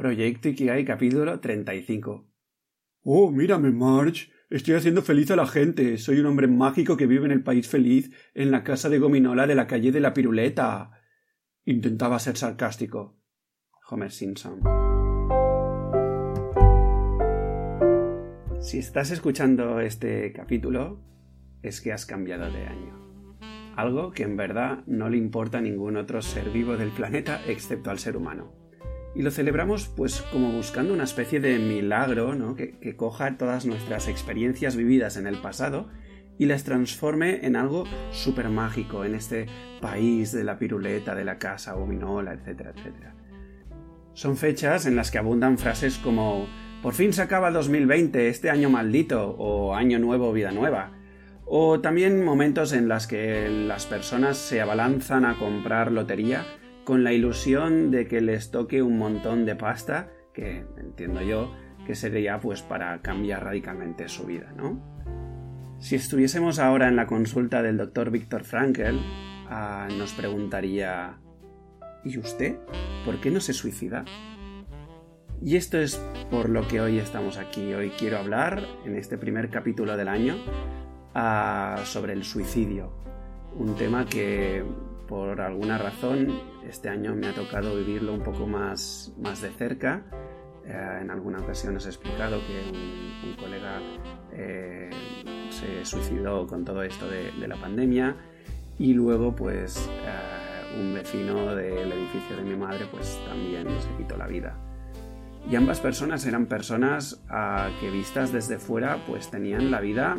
Proyecto Ikigai capítulo 35. Oh, mírame, Marge. Estoy haciendo feliz a la gente. Soy un hombre mágico que vive en el país feliz, en la casa de gominola de la calle de la piruleta. Intentaba ser sarcástico. Homer Simpson. Si estás escuchando este capítulo, es que has cambiado de año. Algo que en verdad no le importa a ningún otro ser vivo del planeta excepto al ser humano. Y lo celebramos pues como buscando una especie de milagro, ¿no? Que, coja todas nuestras experiencias vividas en el pasado y las transforme en algo súper mágico en este país de la piruleta, de la casa gominola, etcétera, etcétera. Son fechas en las que abundan frases como por fin se acaba 2020, este año maldito, o año nuevo, vida nueva. O también momentos en los que las personas se abalanzan a comprar lotería con la ilusión de que les toque un montón de pasta, que entiendo yo que sería pues para cambiar radicalmente su vida, ¿no? Si estuviésemos ahora en la consulta del doctor Víctor Frankel, ah, nos preguntaría ¿Y usted? ¿Por qué no se suicida? Y esto es por lo que hoy estamos aquí. Hoy quiero hablar, en este primer capítulo del año, ah, sobre el suicidio. Un tema que, por alguna razón, este año me ha tocado vivirlo un poco más, más de cerca. Eh, en alguna ocasión os he explicado que un, colega eh, se suicidó con todo esto de, la pandemia y luego pues eh, un vecino del edificio de mi madre pues también se quitó la vida. Y ambas personas eran personas ah, que vistas desde fuera pues tenían la vida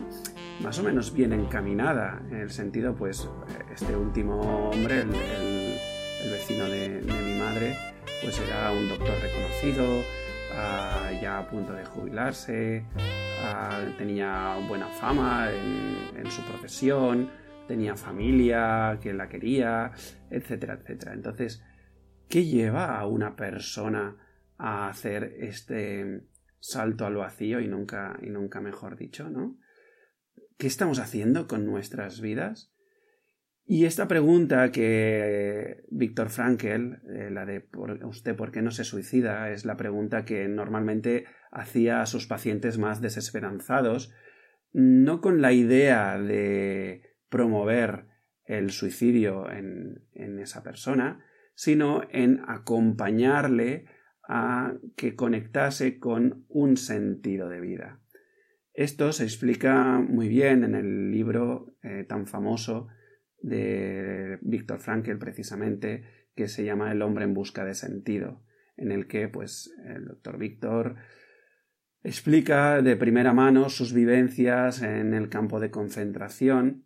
más o menos bien encaminada, en el sentido pues este último hombre, el, vecino de, mi madre, pues era un doctor reconocido, ah, ya a punto de jubilarse, ah, tenía buena fama en, en su profesión, tenía familia que la quería, etcétera, etcétera. Entonces, ¿qué lleva a una persona a hacer este salto al vacío y nunca, y nunca mejor dicho, ¿no? ¿Qué estamos haciendo con nuestras vidas? Y esta pregunta que Víctor Frankel, eh, la de usted por qué no se suicida, es la pregunta que normalmente hacía a sus pacientes más desesperanzados, no con la idea de promover el suicidio en, en esa persona, sino en acompañarle a que conectase con un sentido de vida. Esto se explica muy bien en el libro eh, tan famoso de Víctor Frankl precisamente que se llama El hombre en busca de sentido, en el que pues el doctor Víctor explica de primera mano sus vivencias en el campo de concentración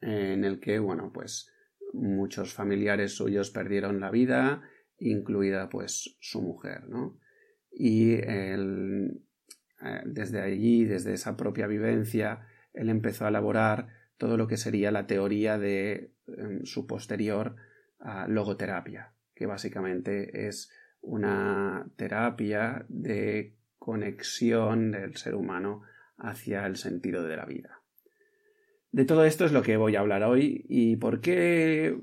en el que bueno pues muchos familiares suyos perdieron la vida incluida pues su mujer, ¿no? Y eh, desde allí, desde esa propia vivencia, él empezó a elaborar todo lo que sería la teoría de em, su posterior logoterapia, que básicamente es una terapia de conexión del ser humano hacia el sentido de la vida. De todo esto es lo que voy a hablar hoy y por qué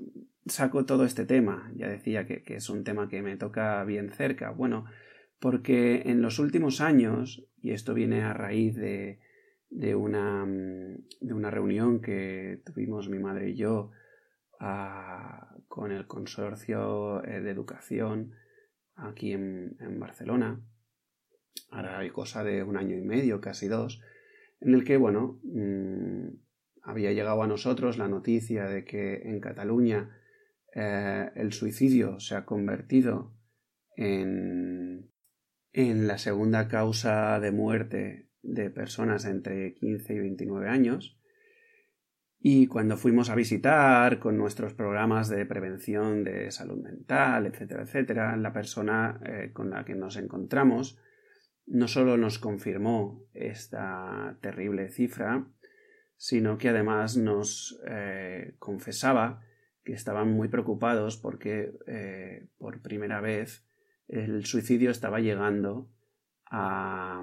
saco todo este tema? Ya decía que, es un tema que me toca bien cerca. Bueno, porque en los últimos años, y esto viene a raíz de, de, una, de una reunión que tuvimos mi madre y yo ah, con el consorcio eh, de educación aquí en, en Barcelona, ahora hay cosa de un año y medio, casi dos, en el que, bueno, mm, había llegado a nosotros la noticia de que en Cataluña eh, el suicidio se ha convertido en, en la segunda causa de muerte de personas entre 15 y 29 años. Y cuando fuimos a visitar con nuestros programas de prevención de salud mental, etcétera, etcétera, la persona eh, con la que nos encontramos no solo nos confirmó esta terrible cifra, sino que además nos eh, confesaba que estaban muy preocupados porque eh, por primera vez el suicidio estaba llegando a,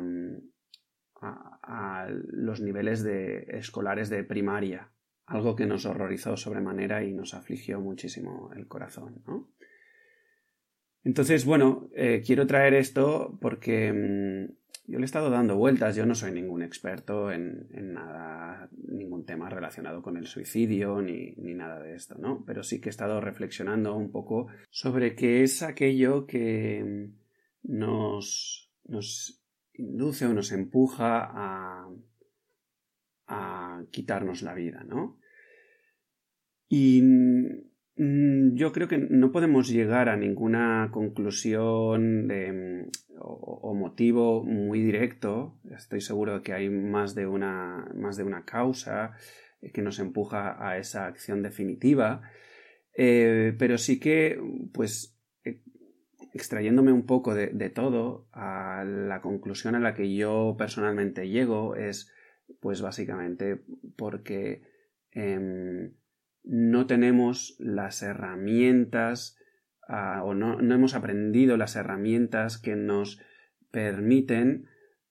a, los niveles de escolares de primaria, algo que nos horrorizó sobremanera y nos afligió muchísimo el corazón. Entonces, bueno, eh, quiero traer esto porque mm, yo le he estado dando vueltas, yo no soy ningún experto en, nada, ningún tema relacionado con el suicidio ni, ni, nada de esto, ¿no? Pero sí que he estado reflexionando un poco sobre qué es aquello que nos, nos induce o nos empuja a, a quitarnos la vida, ¿no? Y yo creo que no podemos llegar a ninguna conclusión mm, o, motivo muy directo. Estoy seguro de que hay más de una, más de una causa que nos empuja a esa acción definitiva. Eh, pero sí que, pues, eh, extrayéndome un poco de, de, todo, a la conclusión a la que yo personalmente llego es pues básicamente porque em, no tenemos las herramientas ah, o no, hemos aprendido las herramientas que nos permiten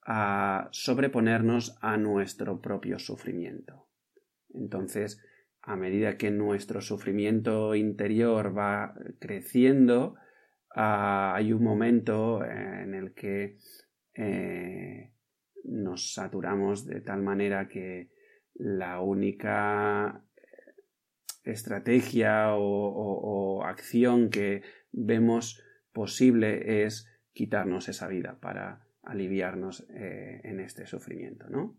ah, sobreponernos a nuestro propio sufrimiento. Entonces, a medida que nuestro sufrimiento interior va creciendo, ah, hay un momento en el que eh, nos saturamos de tal manera que la única estrategia o, acción que vemos posible es quitarnos esa vida para aliviarnos eh, en este sufrimiento, ¿no?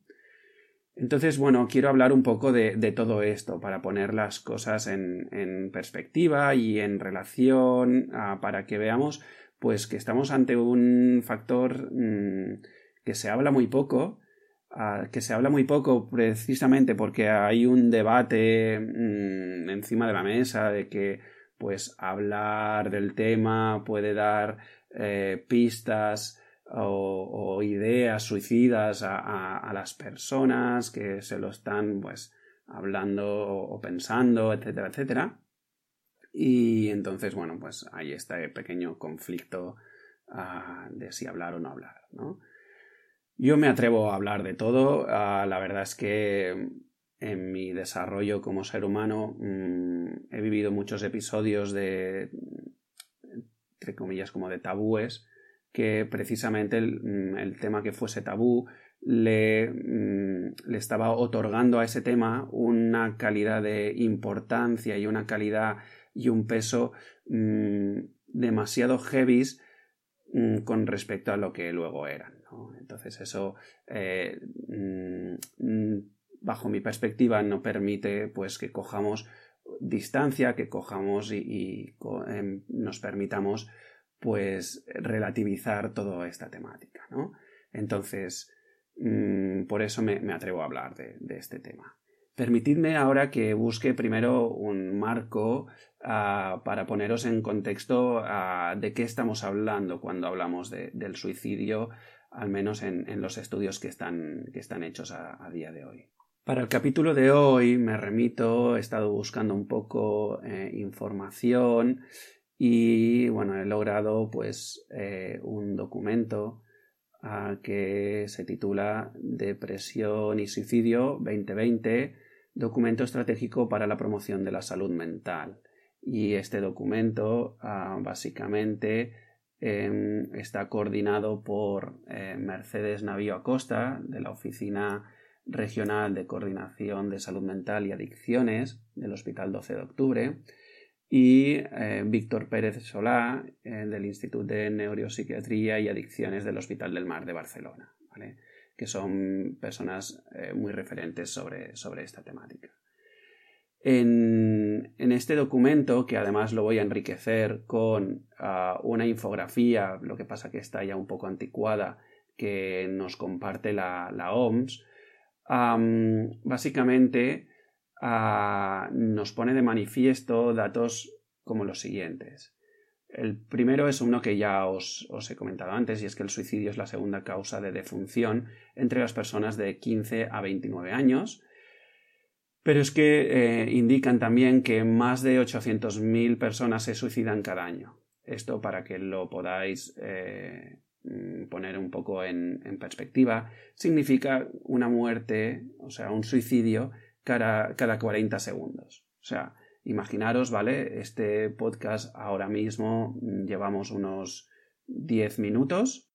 Entonces, bueno, quiero hablar un poco de, todo esto para poner las cosas en, perspectiva y en relación para que veamos pues que estamos ante un factor mm, que se habla muy poco, que se habla muy poco precisamente porque hay un debate mm, encima de la mesa de que pues hablar del tema puede dar eh, pistas o, ideas suicidas a, las personas que se lo están pues hablando o pensando, etcétera, etcétera. Y entonces, bueno, pues hay este pequeño conflicto ah, de si hablar o no hablar, ¿no? Yo me atrevo a hablar de todo. Ah, la verdad es que en mi desarrollo como ser humano mm, he vivido muchos episodios de, entre comillas, como de tabúes, que precisamente el, mm, tema que fuese tabú le, mm, le, estaba otorgando a ese tema una calidad de importancia y una calidad y un peso demasiado heavy con respecto a lo que luego eran. Entonces eso, eh, mm, bajo mi perspectiva, no permite pues que cojamos distancia, que cojamos y, em, nos permitamos pues relativizar toda esta temática, Entonces, mm, por eso me, atrevo a hablar de, este tema. Permitidme ahora que busque primero un marco ah, para poneros en contexto ah, de qué estamos hablando cuando hablamos del suicidio al menos en, los estudios que están, que están hechos a, día de hoy. Para el capítulo de hoy me remito, he estado buscando un poco eh, información y bueno, he logrado pues eh, un documento ah, que se titula Depresión y Suicidio 2020, documento estratégico para la promoción de la salud mental. Y este documento ah, básicamente Em, está coordinado por eh, Mercedes Navío Acosta, de la Oficina Regional de Coordinación de Salud Mental y Adicciones del Hospital 12 de Octubre, y eh, Víctor Pérez Solá, eh, del Instituto de Neuropsiquiatría y Adicciones del Hospital del Mar de Barcelona, que son personas muy referentes sobre, sobre esta temática. Este documento, que además lo voy a enriquecer con ah, una infografía, lo que pasa que está ya un poco anticuada, que nos comparte la, OMS, básicamente ah, nos pone de manifiesto datos como los siguientes. El primero es uno que ya os, os, he comentado antes, y es que el suicidio es la segunda causa de defunción entre las personas de 15 a 29 años, pero es que eh, indican también que más de 800.000 personas se suicidan cada año. Esto para que lo podáis eh, mm, poner un poco en, perspectiva, significa una muerte, o sea, un suicidio cada, cada 40 segundos. O sea, Imaginaros, ¿vale? Este podcast ahora mismo mm, llevamos unos 10 minutos,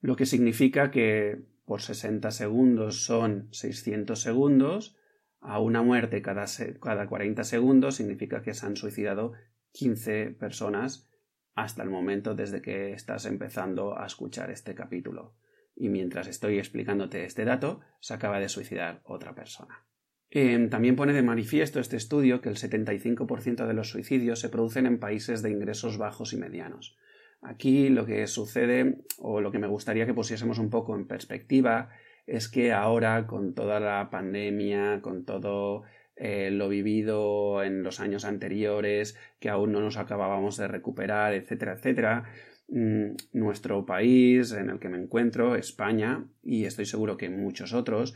lo que significa que por 60 segundos son 600 segundos, a una muerte cada, cada 40 segundos significa que se han suicidado 15 personas hasta el momento desde que estás empezando a escuchar este capítulo. Y mientras estoy explicándote este dato, se acaba de suicidar otra persona. Em, también pone de manifiesto este estudio que el 75% de los suicidios se producen en países de ingresos bajos y medianos. Aquí lo que sucede, o lo que me gustaría que pusiésemos un poco en perspectiva, es que ahora, con toda la pandemia, con todo eh, lo vivido en los años anteriores, que aún no nos acabábamos de recuperar, etcétera, etcétera, mm, nuestro país en el que me encuentro, España, y estoy seguro que muchos otros,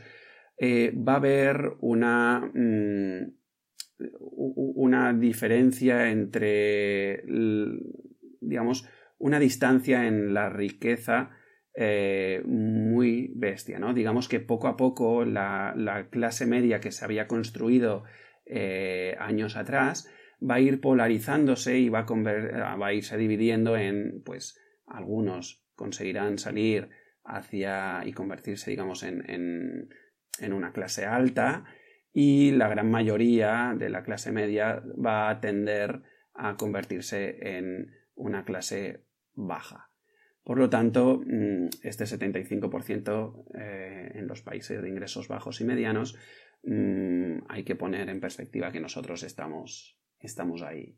eh, va a haber una, mm, una diferencia entre, digamos, una distancia en la riqueza eh, muy bestia, ¿no? Digamos que poco a poco la, clase media que se había construido eh, años atrás va a ir polarizándose y va a, va a irse dividiendo en, pues, algunos conseguirán salir hacia y convertirse, digamos, en, en, en una clase alta y la gran mayoría de la clase media va a tender a convertirse en una clase baja. Por lo tanto, mm, este 75% eh, en los países de ingresos bajos y medianos mm, hay que poner en perspectiva que nosotros estamos, estamos ahí.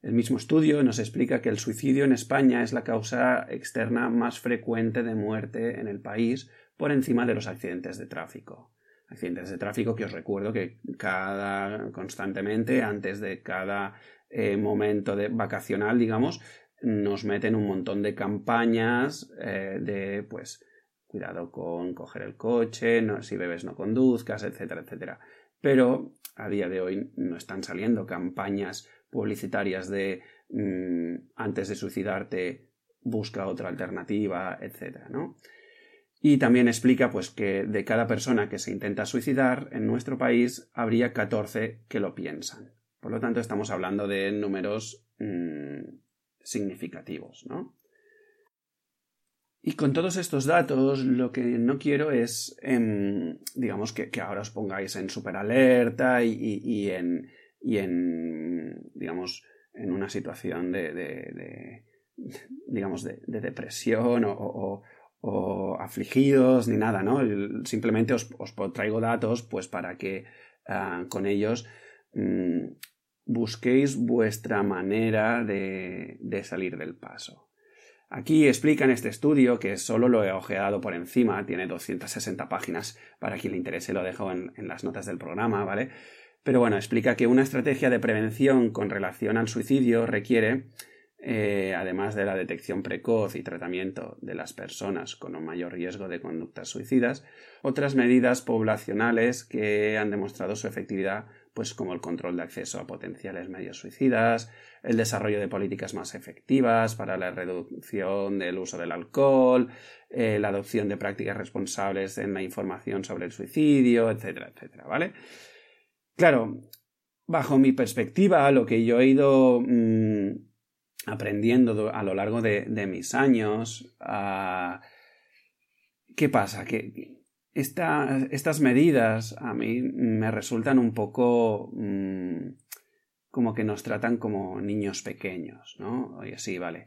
El mismo estudio nos explica que el suicidio en España es la causa externa más frecuente de muerte en el país por encima de los accidentes de tráfico. Accidentes de tráfico que os recuerdo que cada constantemente antes de cada eh, momento de vacacional, digamos, nos meten un montón de campañas eh, de, pues, cuidado con coger el coche, si bebes no conduzcas, etcétera, etcétera. Pero a día de hoy no están saliendo campañas publicitarias de mm, antes de suicidarte busca otra alternativa, etcétera, ¿no? Y también explica pues que de cada persona que se intenta suicidar en nuestro país habría 14 que lo piensan. Por lo tanto, estamos hablando de números mm, significativos, ¿no? Y con todos estos datos, lo que no quiero es, em, digamos, que, ahora os pongáis en super alerta y, en, y en, digamos, en una situación de, digamos, de, depresión o, afligidos ni nada, ¿no? Simplemente os, traigo datos, pues, para que ah, con ellos mm, busquéis vuestra manera de, salir del paso. Aquí explica en este estudio, que solo lo he ojeado por encima, tiene 260 páginas, para quien le interese lo dejo en, las notas del programa, ¿vale? Pero bueno, explica que una estrategia de prevención con relación al suicidio requiere, eh, además de la detección precoz y tratamiento de las personas con un mayor riesgo de conductas suicidas, otras medidas poblacionales que han demostrado su efectividad pues como el control de acceso a potenciales medios suicidas, el desarrollo de políticas más efectivas para la reducción del uso del alcohol, eh, la adopción de prácticas responsables en la información sobre el suicidio, etcétera, etcétera, ¿vale? Claro, bajo mi perspectiva, lo que yo he ido mm, aprendiendo a lo largo de, mis años, ah, ¿qué pasa? Que estas medidas a mí me resultan un poco mm, como que nos tratan como niños pequeños, ¿no? Oye, sí, vale.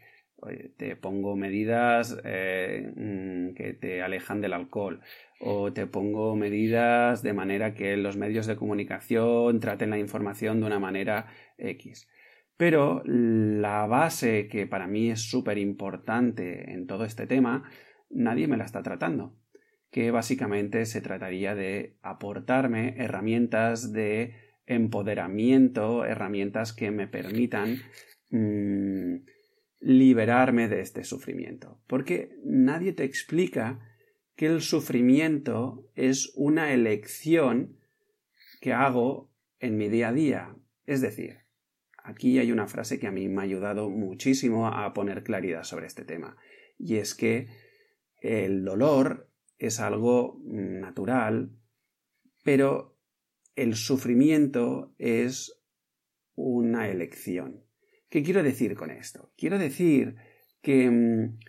te pongo medidas eh, mm, que te alejan del alcohol o te pongo medidas de manera que los medios de comunicación traten la información de una manera X. Pero la base que para mí es súper importante en todo este tema, nadie me la está tratando que básicamente se trataría de aportarme herramientas de empoderamiento, herramientas que me permitan mm, liberarme de este sufrimiento. Porque nadie te explica que el sufrimiento es una elección que hago en mi día a día. Es decir, aquí hay una frase que a mí me ha ayudado muchísimo a poner claridad sobre este tema. Y es que el dolor es algo natural, pero el sufrimiento es una elección. ¿Qué quiero decir con esto? Quiero decir que mm,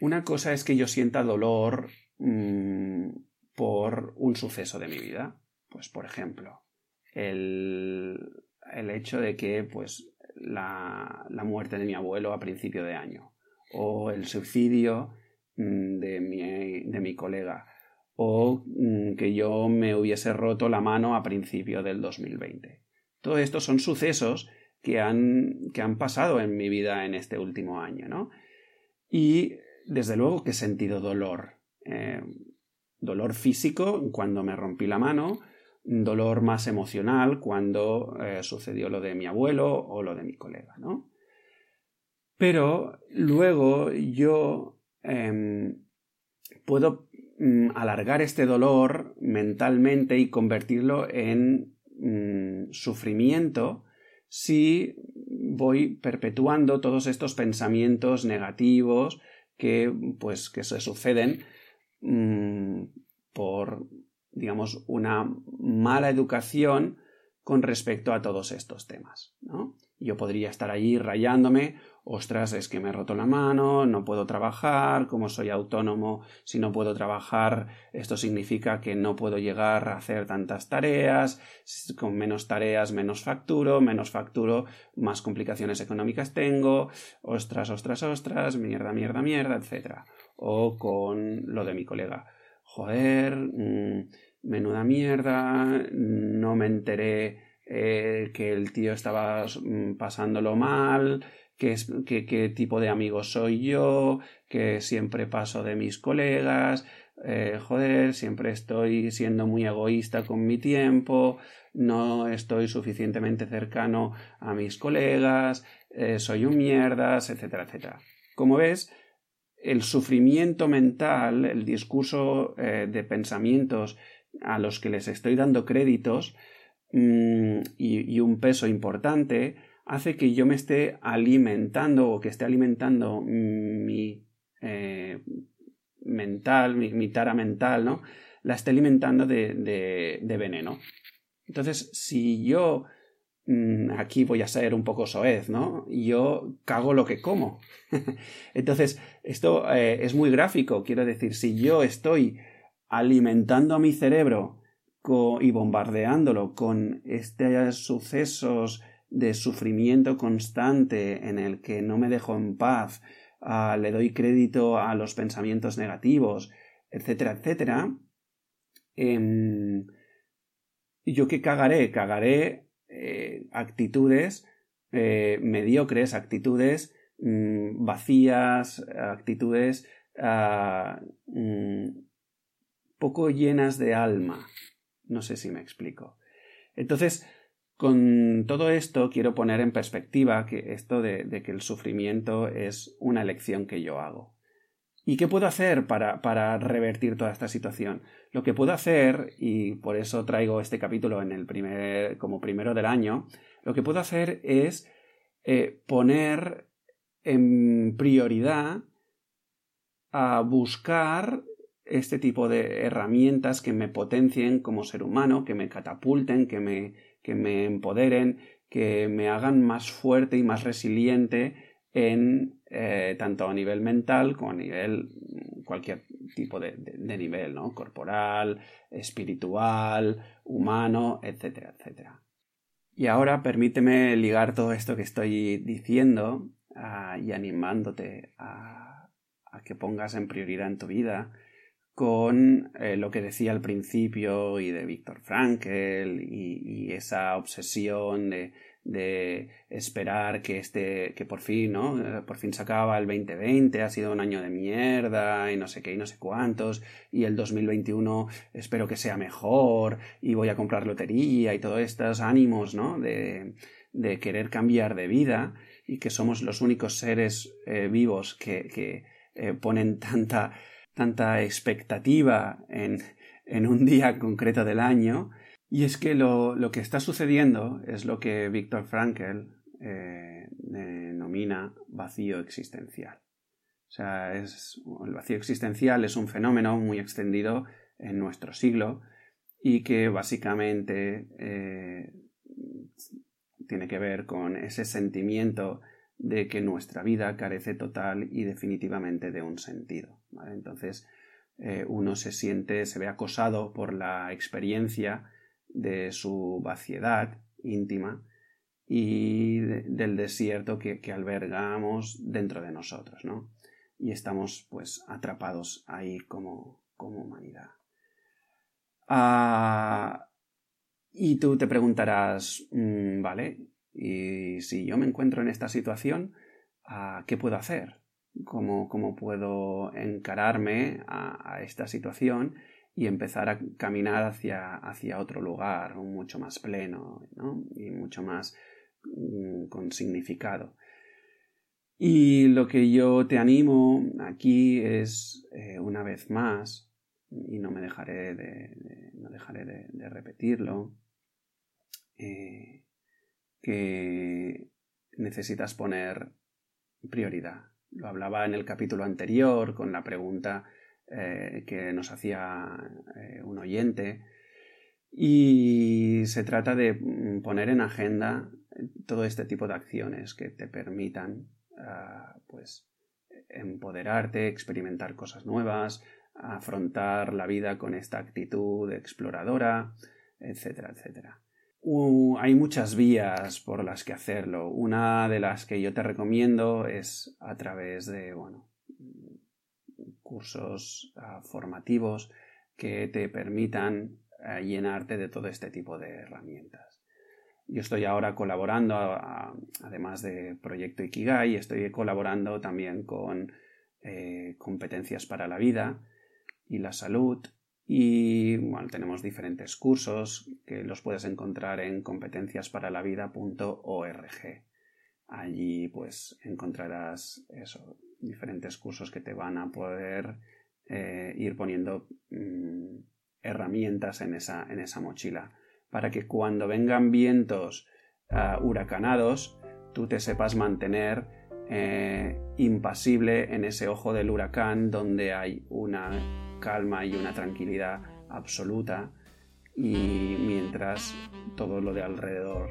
una cosa es que yo sienta dolor mm, por un suceso de mi vida. Pues, por ejemplo, el, el hecho de que pues, la, la, muerte de mi abuelo a principio de año, o el suicidio de mi, de mi colega, o mm, que yo me hubiese roto la mano a principio del 2020. Todo esto son sucesos que han, que han pasado en mi vida en este último año, ¿no? Y desde luego que he sentido dolor. Eh, dolor físico cuando me rompí la mano, dolor más emocional cuando eh, sucedió lo de mi abuelo o lo de mi colega, ¿no? Pero luego yo em, puedo mm, alargar este dolor mentalmente y convertirlo en mm, sufrimiento si voy perpetuando todos estos pensamientos negativos que pues que se suceden mm, por digamos una mala educación con respecto a todos estos temas, ¿no? Yo podría estar allí rayándome, ostras, es que me he roto la mano, no puedo trabajar, como soy autónomo, si no puedo trabajar, esto significa que no puedo llegar a hacer tantas tareas, con menos tareas menos facturo, menos facturo, más complicaciones económicas tengo, ostras, ostras, ostras, mierda, mierda, mierda, etc. O con lo de mi colega. Joder, mmm, menuda mierda, no me enteré eh, que el tío estaba mm, pasándolo mal, qué, qué, tipo de amigo soy yo, que siempre paso de mis colegas, eh, joder, siempre estoy siendo muy egoísta con mi tiempo, no estoy suficientemente cercano a mis colegas, eh, soy un mierdas, etcétera, etcétera. Como ves, el sufrimiento mental, el discurso de pensamientos a los que les estoy dando créditos mm, y, un peso importante, hace que yo me esté alimentando o que esté alimentando mi eh, mental, mi, tara mental, ¿no? La esté alimentando de, de, veneno. Entonces, si yo mm, aquí voy a ser un poco soez, ¿no? Yo cago lo que como. Entonces, esto eh, es muy gráfico. Quiero decir, si yo estoy alimentando a mi cerebro y bombardeándolo con estos sucesos de sufrimiento constante en el que no me dejo en paz, ah, le doy crédito a los pensamientos negativos, etcétera, etcétera, em, yo qué cagaré, cagaré eh, actitudes eh, mediocres, actitudes mm, vacías, actitudes ah, mm, poco llenas de alma. No sé si me explico. Entonces, con todo esto quiero poner en perspectiva que esto de, que el sufrimiento es una elección que yo hago. ¿Y qué puedo hacer para, para, revertir toda esta situación? Lo que puedo hacer, y por eso traigo este capítulo en el primer, como primero del año, lo que puedo hacer es eh, poner en prioridad a buscar este tipo de herramientas que me potencien como ser humano, que me catapulten, que me, que me empoderen, que me hagan más fuerte y más resiliente en eh, tanto a nivel mental como a nivel mm, cualquier tipo de, de, nivel, ¿no? Corporal, espiritual, humano, etcétera, etcétera. Y ahora permíteme ligar todo esto que estoy diciendo ah, y animándote a, a que pongas en prioridad en tu vida con eh, lo que decía al principio y de Víctor Frankl y, esa obsesión de, de, esperar que este que por fin no eh, por fin se acaba el 2020 ha sido un año de mierda y no sé qué y no sé cuántos y el 2021 espero que sea mejor y voy a comprar lotería y todos estos ánimos no de, de querer cambiar de vida y que somos los únicos seres eh, vivos que, que ponen tanta tanta expectativa en, un día concreto del año. Y es que lo, que está sucediendo es lo que Víctor Frankl eh, denomina vacío existencial. O sea, es, el vacío existencial es un fenómeno muy extendido en nuestro siglo y que básicamente eh, tiene que ver con ese sentimiento de que nuestra vida carece total y definitivamente de un sentido. Entonces, eh, uno se siente, se ve acosado por la experiencia de su vaciedad íntima y del desierto que, albergamos dentro de nosotros, ¿no? Y estamos pues atrapados ahí como, como humanidad. Ah, y tú te preguntarás, mm, vale, y si yo me encuentro en esta situación, ah, ¿qué puedo hacer? ¿Cómo, cómo puedo encararme a, esta situación y empezar a caminar hacia, hacia otro lugar, mucho más pleno ¿no? y mucho más mm, con significado? Y lo que yo te animo aquí es, eh, una vez más, y no me dejaré de, no dejaré de, repetirlo, eh, que necesitas poner prioridad. Lo hablaba en el capítulo anterior con la pregunta eh, que nos hacía eh, un oyente y se trata de mm, poner en agenda todo este tipo de acciones que te permitan ah, pues empoderarte, experimentar cosas nuevas, afrontar la vida con esta actitud exploradora, etcétera, etcétera. Hay muchas vías por las que hacerlo. Una de las que yo te recomiendo es a través de, cursos ah, formativos que te permitan ah, llenarte de todo este tipo de herramientas. Yo estoy ahora colaborando, además de Proyecto Ikigai, estoy colaborando también con eh, competencias para la vida, y la salud. Y bueno, tenemos diferentes cursos que los puedes encontrar en competenciasparalavida.org. Allí pues encontrarás eso, diferentes cursos que te van a poder eh, ir poniendo mm, herramientas en esa, en esa mochila para que cuando vengan vientos ah, huracanados tú te sepas mantener eh, impasible en ese ojo del huracán donde hay una calma y una tranquilidad absoluta y mientras todo lo de alrededor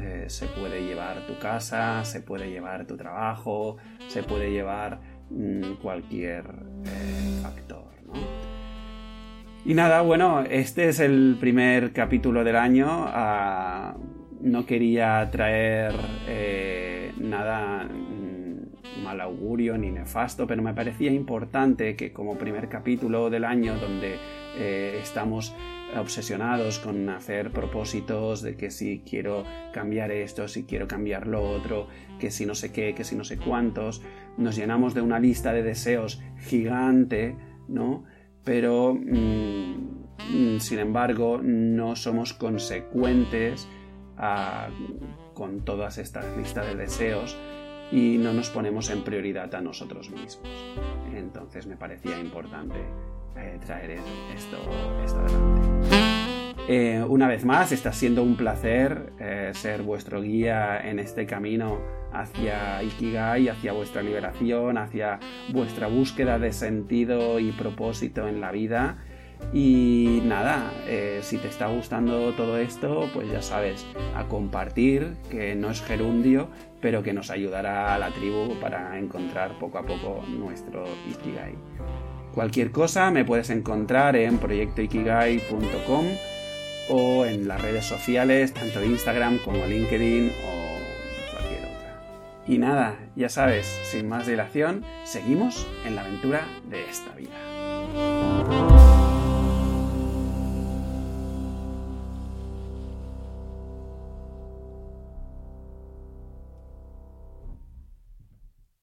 eh, se puede llevar tu casa, se puede llevar tu trabajo, se puede llevar mm, cualquier eh, factor. Y nada, bueno, este es el primer capítulo del año. Ah, no quería traer eh, nada mal augurio ni nefasto, pero me parecía importante que como primer capítulo del año donde eh, estamos obsesionados con hacer propósitos de que si quiero cambiar esto, si quiero cambiar lo otro, que si no sé qué, que si no sé cuántos, nos llenamos de una lista de deseos gigante, ¿no? Pero, mm, sin embargo, no somos consecuentes ah, con todas estas listas de deseos y no nos ponemos en prioridad a nosotros mismos. Entonces me parecía importante eh, traer esto, adelante. Eh, una vez más, está siendo un placer eh, ser vuestro guía en este camino hacia Ikigai, hacia vuestra liberación, hacia vuestra búsqueda de sentido y propósito en la vida. Y nada, si te está gustando todo esto, pues ya sabes, a compartir, que no es gerundio, pero que nos ayudará a la tribu para encontrar poco a poco nuestro Ikigai. Cualquier cosa me puedes encontrar en proyectoikigai.com o en las redes sociales, tanto Instagram como LinkedIn o cualquier otra. Y nada, ya sabes, sin más dilación, seguimos en la aventura de esta vida.